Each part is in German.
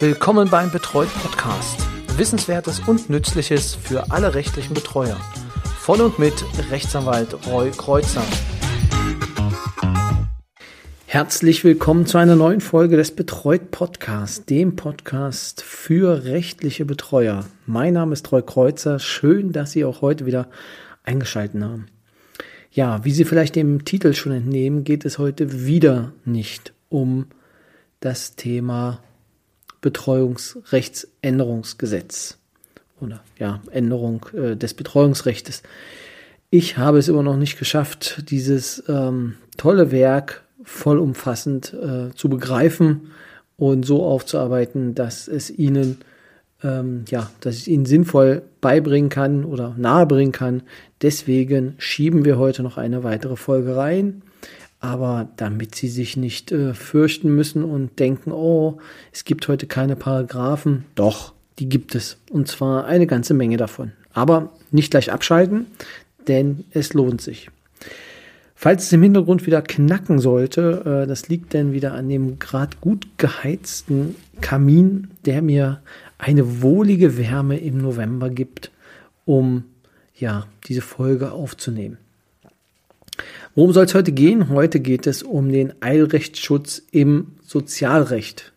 Willkommen beim Betreut Podcast. Wissenswertes und Nützliches für alle rechtlichen Betreuer. Von und mit Rechtsanwalt Roy Kreuzer. Herzlich willkommen zu einer neuen Folge des Betreut Podcasts, dem Podcast für rechtliche Betreuer. Mein Name ist Roy Kreuzer. Schön, dass Sie auch heute wieder eingeschaltet haben. Ja, wie Sie vielleicht dem Titel schon entnehmen, geht es heute wieder nicht um das Thema Betreuungsrechtsänderungsgesetz oder ja, Änderung äh, des Betreuungsrechts. Ich habe es immer noch nicht geschafft, dieses ähm, tolle Werk vollumfassend äh, zu begreifen und so aufzuarbeiten, dass es Ihnen ähm, ja, dass ich Ihnen sinnvoll beibringen kann oder nahebringen kann. Deswegen schieben wir heute noch eine weitere Folge rein. Aber damit sie sich nicht äh, fürchten müssen und denken, oh, es gibt heute keine Paragraphen. Doch, die gibt es. Und zwar eine ganze Menge davon. Aber nicht gleich abschalten, denn es lohnt sich. Falls es im Hintergrund wieder knacken sollte, äh, das liegt dann wieder an dem gerade gut geheizten Kamin, der mir eine wohlige Wärme im November gibt, um ja diese Folge aufzunehmen. Worum soll es heute gehen? Heute geht es um den Eilrechtsschutz im Sozialrecht.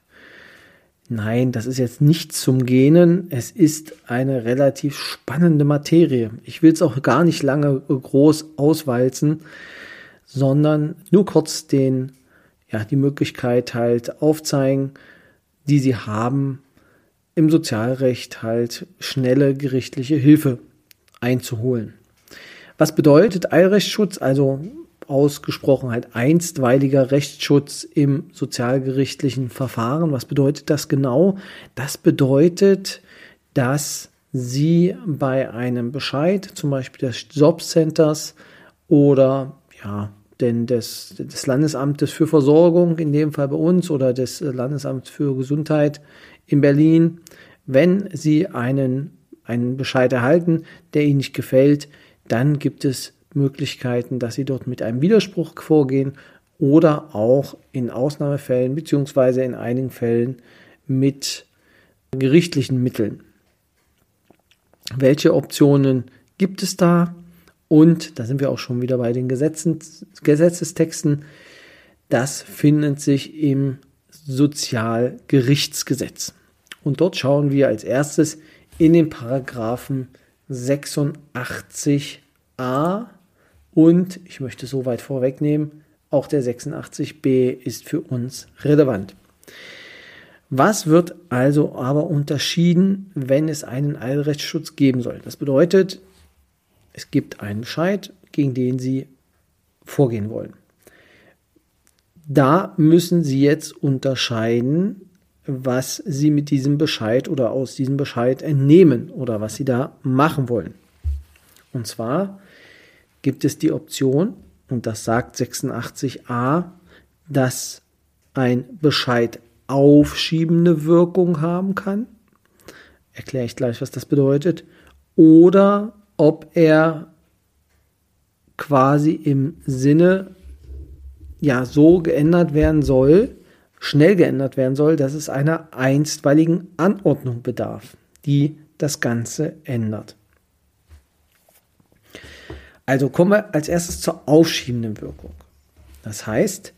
Nein, das ist jetzt nicht zum Gähnen. Es ist eine relativ spannende Materie. Ich will es auch gar nicht lange groß auswalzen, sondern nur kurz den, ja, die Möglichkeit halt aufzeigen, die sie haben, im Sozialrecht halt schnelle gerichtliche Hilfe einzuholen. Was bedeutet Eilrechtsschutz? Also ausgesprochen halt einstweiliger Rechtsschutz im sozialgerichtlichen Verfahren. Was bedeutet das genau? Das bedeutet, dass Sie bei einem Bescheid, zum Beispiel des Jobcenters oder ja, denn des, des Landesamtes für Versorgung, in dem Fall bei uns, oder des Landesamts für Gesundheit in Berlin, wenn Sie einen, einen Bescheid erhalten, der Ihnen nicht gefällt, dann gibt es Möglichkeiten, dass Sie dort mit einem Widerspruch vorgehen oder auch in Ausnahmefällen beziehungsweise in einigen Fällen mit gerichtlichen Mitteln. Welche Optionen gibt es da? Und da sind wir auch schon wieder bei den Gesetzen, Gesetzestexten. Das findet sich im Sozialgerichtsgesetz. Und dort schauen wir als erstes in den Paragraphen 86a und ich möchte so weit vorwegnehmen, auch der 86b ist für uns relevant. Was wird also aber unterschieden, wenn es einen Eilrechtsschutz geben soll? Das bedeutet, es gibt einen Bescheid, gegen den Sie vorgehen wollen. Da müssen Sie jetzt unterscheiden, was Sie mit diesem Bescheid oder aus diesem Bescheid entnehmen oder was Sie da machen wollen. Und zwar gibt es die Option, und das sagt 86a, dass ein Bescheid aufschiebende Wirkung haben kann. Erkläre ich gleich, was das bedeutet. Oder ob er quasi im Sinne ja so geändert werden soll, schnell geändert werden soll, dass es einer einstweiligen Anordnung bedarf, die das Ganze ändert. Also kommen wir als erstes zur aufschiebenden Wirkung. Das heißt,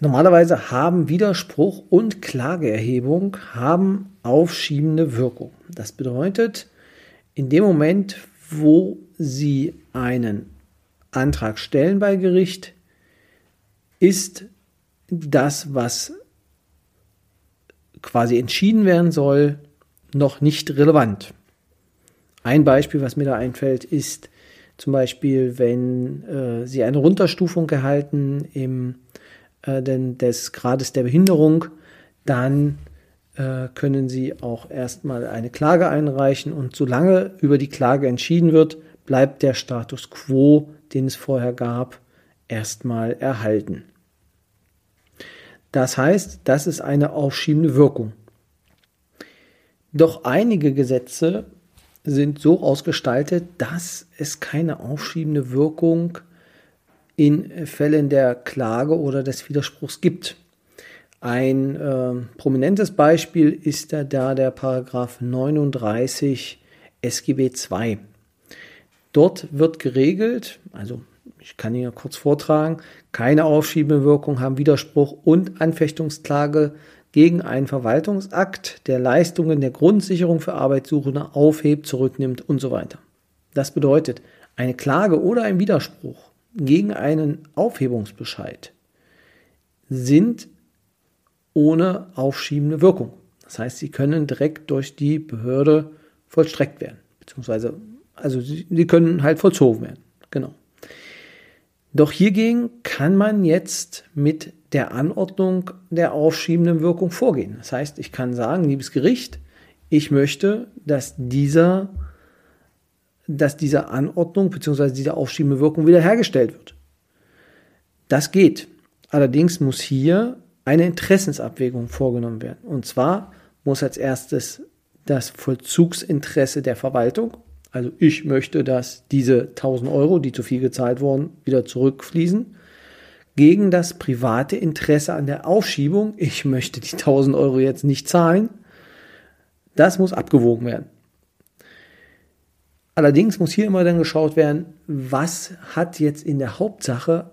normalerweise haben Widerspruch und Klageerhebung haben aufschiebende Wirkung. Das bedeutet, in dem Moment, wo Sie einen Antrag stellen bei Gericht, ist das, was quasi entschieden werden soll, noch nicht relevant. Ein Beispiel, was mir da einfällt, ist, zum Beispiel, wenn äh, Sie eine Runterstufung erhalten im äh, denn des Grades der Behinderung, dann äh, können Sie auch erstmal eine Klage einreichen und solange über die Klage entschieden wird, bleibt der Status quo, den es vorher gab, erstmal erhalten. Das heißt, das ist eine aufschiebende Wirkung. Doch einige Gesetze sind so ausgestaltet, dass es keine aufschiebende Wirkung in Fällen der Klage oder des Widerspruchs gibt. Ein äh, prominentes Beispiel ist da, da der Paragraph 39 SGB II. Dort wird geregelt, also ich kann hier kurz vortragen, keine Aufschiebewirkung haben Widerspruch und Anfechtungsklage gegen einen Verwaltungsakt, der Leistungen der Grundsicherung für Arbeitssuchende aufhebt, zurücknimmt und so weiter. Das bedeutet, eine Klage oder ein Widerspruch gegen einen Aufhebungsbescheid sind ohne aufschiebende Wirkung. Das heißt, sie können direkt durch die Behörde vollstreckt werden, beziehungsweise also sie, sie können halt vollzogen werden. Genau. Doch hiergegen kann man jetzt mit der Anordnung der aufschiebenden Wirkung vorgehen. Das heißt, ich kann sagen, liebes Gericht, ich möchte, dass dieser, dass diese Anordnung bzw. diese aufschiebende Wirkung wiederhergestellt wird. Das geht. Allerdings muss hier eine Interessensabwägung vorgenommen werden. Und zwar muss als erstes das Vollzugsinteresse der Verwaltung also ich möchte, dass diese 1000 Euro, die zu viel gezahlt wurden, wieder zurückfließen. Gegen das private Interesse an der Aufschiebung, ich möchte die 1000 Euro jetzt nicht zahlen. Das muss abgewogen werden. Allerdings muss hier immer dann geschaut werden, was hat jetzt in der Hauptsache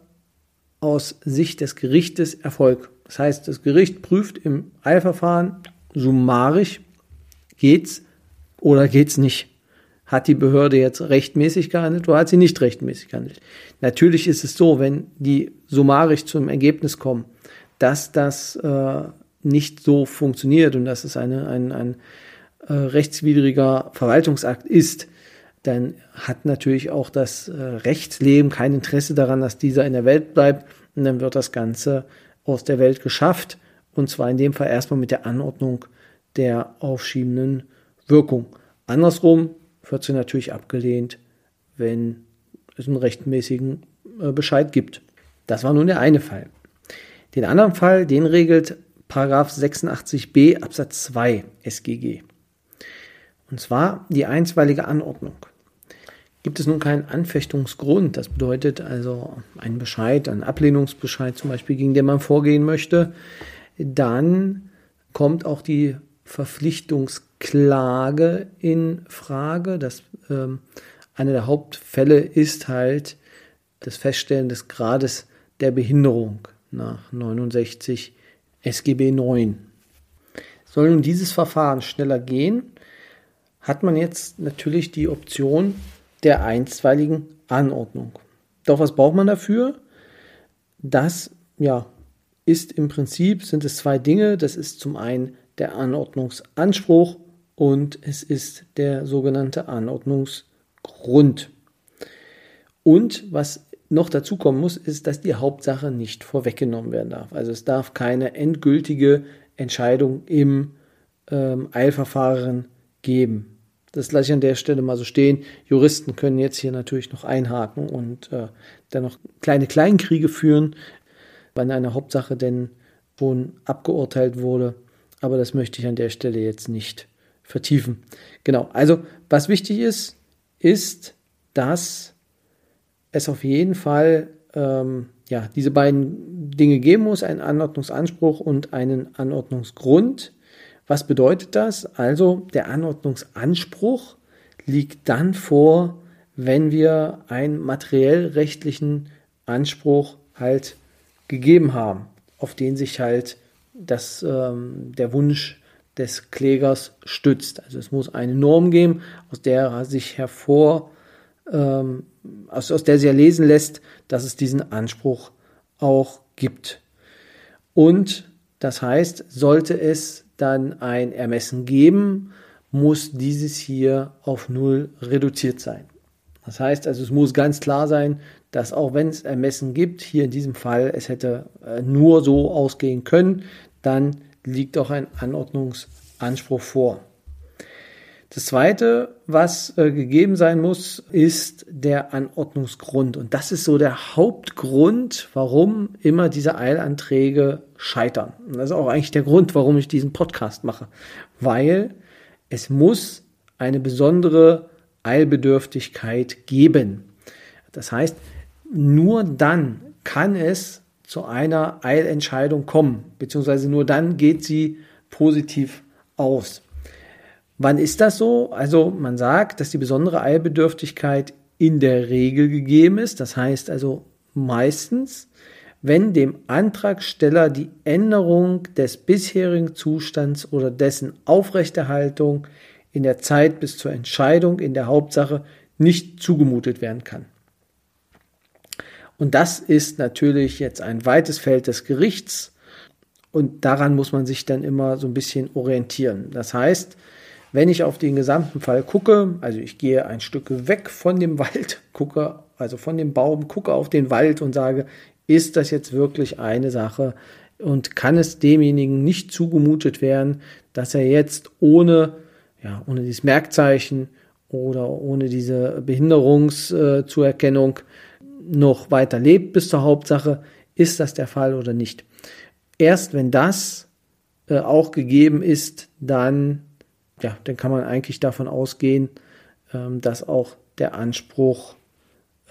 aus Sicht des Gerichtes Erfolg. Das heißt, das Gericht prüft im Eilverfahren summarisch, geht's oder geht's nicht. Hat die Behörde jetzt rechtmäßig gehandelt oder hat sie nicht rechtmäßig gehandelt? Natürlich ist es so, wenn die summarisch zum Ergebnis kommen, dass das äh, nicht so funktioniert und dass es eine, ein, ein äh, rechtswidriger Verwaltungsakt ist, dann hat natürlich auch das äh, Rechtsleben kein Interesse daran, dass dieser in der Welt bleibt und dann wird das Ganze aus der Welt geschafft und zwar in dem Fall erstmal mit der Anordnung der aufschiebenden Wirkung. Andersrum, wird sie natürlich abgelehnt, wenn es einen rechtmäßigen äh, Bescheid gibt. Das war nun der eine Fall. Den anderen Fall, den regelt Paragraph 86b Absatz 2 SGG. Und zwar die einstweilige Anordnung. Gibt es nun keinen Anfechtungsgrund, das bedeutet also einen Bescheid, einen Ablehnungsbescheid zum Beispiel, gegen den man vorgehen möchte, dann kommt auch die Verpflichtungsklage in Frage. Das, ähm, eine der Hauptfälle ist halt das Feststellen des Grades der Behinderung nach 69 SGB 9. Soll nun dieses Verfahren schneller gehen, hat man jetzt natürlich die Option der einstweiligen Anordnung. Doch was braucht man dafür? Das ja, ist im Prinzip, sind es zwei Dinge. Das ist zum einen der Anordnungsanspruch und es ist der sogenannte Anordnungsgrund. Und was noch dazu kommen muss, ist, dass die Hauptsache nicht vorweggenommen werden darf. Also es darf keine endgültige Entscheidung im ähm, Eilverfahren geben. Das lasse ich an der Stelle mal so stehen. Juristen können jetzt hier natürlich noch einhaken und äh, dann noch kleine Kleinkriege führen, wann eine Hauptsache denn schon abgeurteilt wurde aber das möchte ich an der Stelle jetzt nicht vertiefen. Genau, also was wichtig ist, ist, dass es auf jeden Fall ähm, ja, diese beiden Dinge geben muss, einen Anordnungsanspruch und einen Anordnungsgrund. Was bedeutet das? Also der Anordnungsanspruch liegt dann vor, wenn wir einen materiell rechtlichen Anspruch halt gegeben haben, auf den sich halt dass ähm, der Wunsch des Klägers stützt. Also es muss eine Norm geben, aus der er sich hervor, ähm, aus, aus der sich erlesen lässt, dass es diesen Anspruch auch gibt. Und das heißt, sollte es dann ein Ermessen geben, muss dieses hier auf null reduziert sein. Das heißt also, es muss ganz klar sein, dass auch wenn es Ermessen gibt, hier in diesem Fall, es hätte äh, nur so ausgehen können, dann liegt auch ein Anordnungsanspruch vor. Das zweite, was äh, gegeben sein muss, ist der Anordnungsgrund. Und das ist so der Hauptgrund, warum immer diese Eilanträge scheitern. Und das ist auch eigentlich der Grund, warum ich diesen Podcast mache. Weil es muss eine besondere Eilbedürftigkeit geben. Das heißt, nur dann kann es zu einer Eilentscheidung kommen, beziehungsweise nur dann geht sie positiv aus. Wann ist das so? Also man sagt, dass die besondere Eilbedürftigkeit in der Regel gegeben ist. Das heißt also meistens, wenn dem Antragsteller die Änderung des bisherigen Zustands oder dessen Aufrechterhaltung in der Zeit bis zur Entscheidung in der Hauptsache nicht zugemutet werden kann. Und das ist natürlich jetzt ein weites Feld des Gerichts und daran muss man sich dann immer so ein bisschen orientieren. Das heißt, wenn ich auf den gesamten Fall gucke, also ich gehe ein Stück weg von dem Wald, gucke, also von dem Baum, gucke auf den Wald und sage, ist das jetzt wirklich eine Sache und kann es demjenigen nicht zugemutet werden, dass er jetzt ohne, ja, ohne dieses Merkzeichen oder ohne diese Behinderungszuerkennung noch weiter lebt bis zur Hauptsache, ist das der Fall oder nicht. Erst wenn das äh, auch gegeben ist, dann ja, dann kann man eigentlich davon ausgehen, ähm, dass auch der Anspruch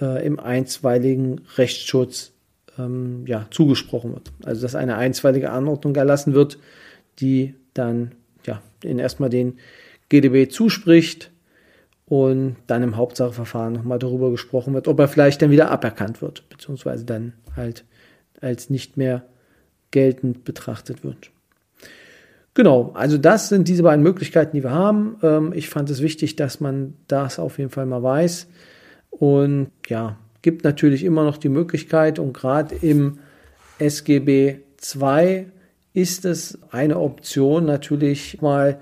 äh, im einstweiligen Rechtsschutz ähm, ja, zugesprochen wird. Also dass eine einstweilige Anordnung erlassen wird, die dann ja, in erstmal den GDB zuspricht und dann im Hauptsacheverfahren nochmal darüber gesprochen wird, ob er vielleicht dann wieder aberkannt wird, beziehungsweise dann halt als nicht mehr geltend betrachtet wird. Genau, also das sind diese beiden Möglichkeiten, die wir haben. Ähm, ich fand es wichtig, dass man das auf jeden Fall mal weiß. Und ja, gibt natürlich immer noch die Möglichkeit und gerade im SGB II ist es eine Option natürlich mal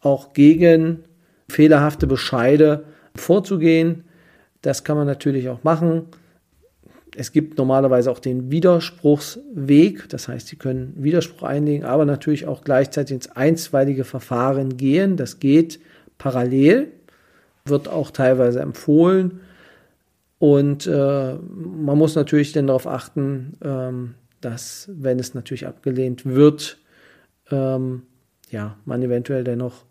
auch gegen fehlerhafte Bescheide vorzugehen. Das kann man natürlich auch machen. Es gibt normalerweise auch den Widerspruchsweg, das heißt, Sie können Widerspruch einlegen, aber natürlich auch gleichzeitig ins einstweilige Verfahren gehen. Das geht parallel, wird auch teilweise empfohlen. Und äh, man muss natürlich dann darauf achten, ähm, dass, wenn es natürlich abgelehnt wird, ähm, ja, man eventuell dennoch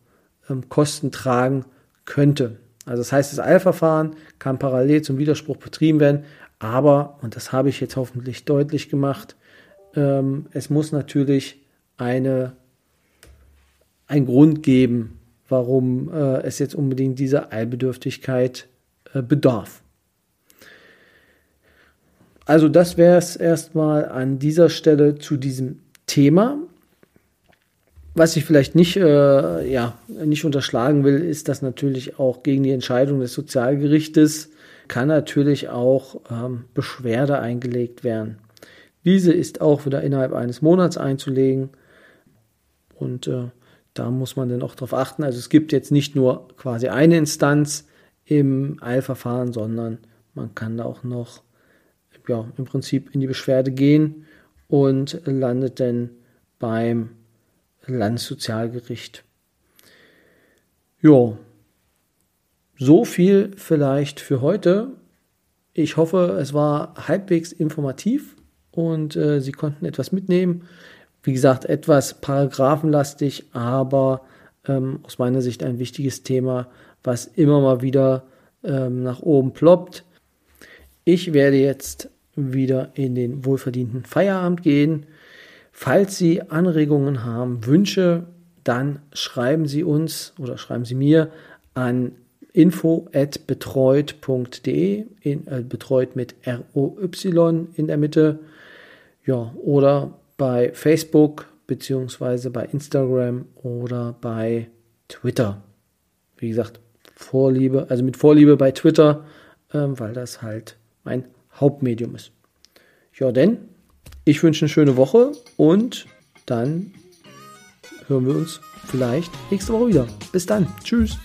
Kosten tragen könnte. Also das heißt, das Eilverfahren kann parallel zum Widerspruch betrieben werden, aber, und das habe ich jetzt hoffentlich deutlich gemacht, ähm, es muss natürlich eine, ein Grund geben, warum äh, es jetzt unbedingt dieser Eilbedürftigkeit äh, bedarf. Also das wäre es erstmal an dieser Stelle zu diesem Thema. Was ich vielleicht nicht, äh, ja, nicht unterschlagen will, ist, dass natürlich auch gegen die Entscheidung des Sozialgerichtes kann natürlich auch ähm, Beschwerde eingelegt werden. Diese ist auch wieder innerhalb eines Monats einzulegen und äh, da muss man dann auch darauf achten. Also es gibt jetzt nicht nur quasi eine Instanz im Eilverfahren, sondern man kann da auch noch ja, im Prinzip in die Beschwerde gehen und landet dann beim Landessozialgericht. Ja, so viel vielleicht für heute. Ich hoffe, es war halbwegs informativ und äh, Sie konnten etwas mitnehmen. Wie gesagt, etwas paragraphenlastig, aber ähm, aus meiner Sicht ein wichtiges Thema, was immer mal wieder ähm, nach oben ploppt. Ich werde jetzt wieder in den wohlverdienten Feierabend gehen. Falls Sie Anregungen haben, Wünsche, dann schreiben Sie uns oder schreiben Sie mir an info at betreut.de, äh, betreut mit R-O-Y in der Mitte, ja, oder bei Facebook beziehungsweise bei Instagram oder bei Twitter. Wie gesagt, Vorliebe, also mit Vorliebe bei Twitter, äh, weil das halt mein Hauptmedium ist. Ja, denn ich wünsche eine schöne Woche und dann hören wir uns vielleicht nächste Woche wieder. Bis dann. Tschüss.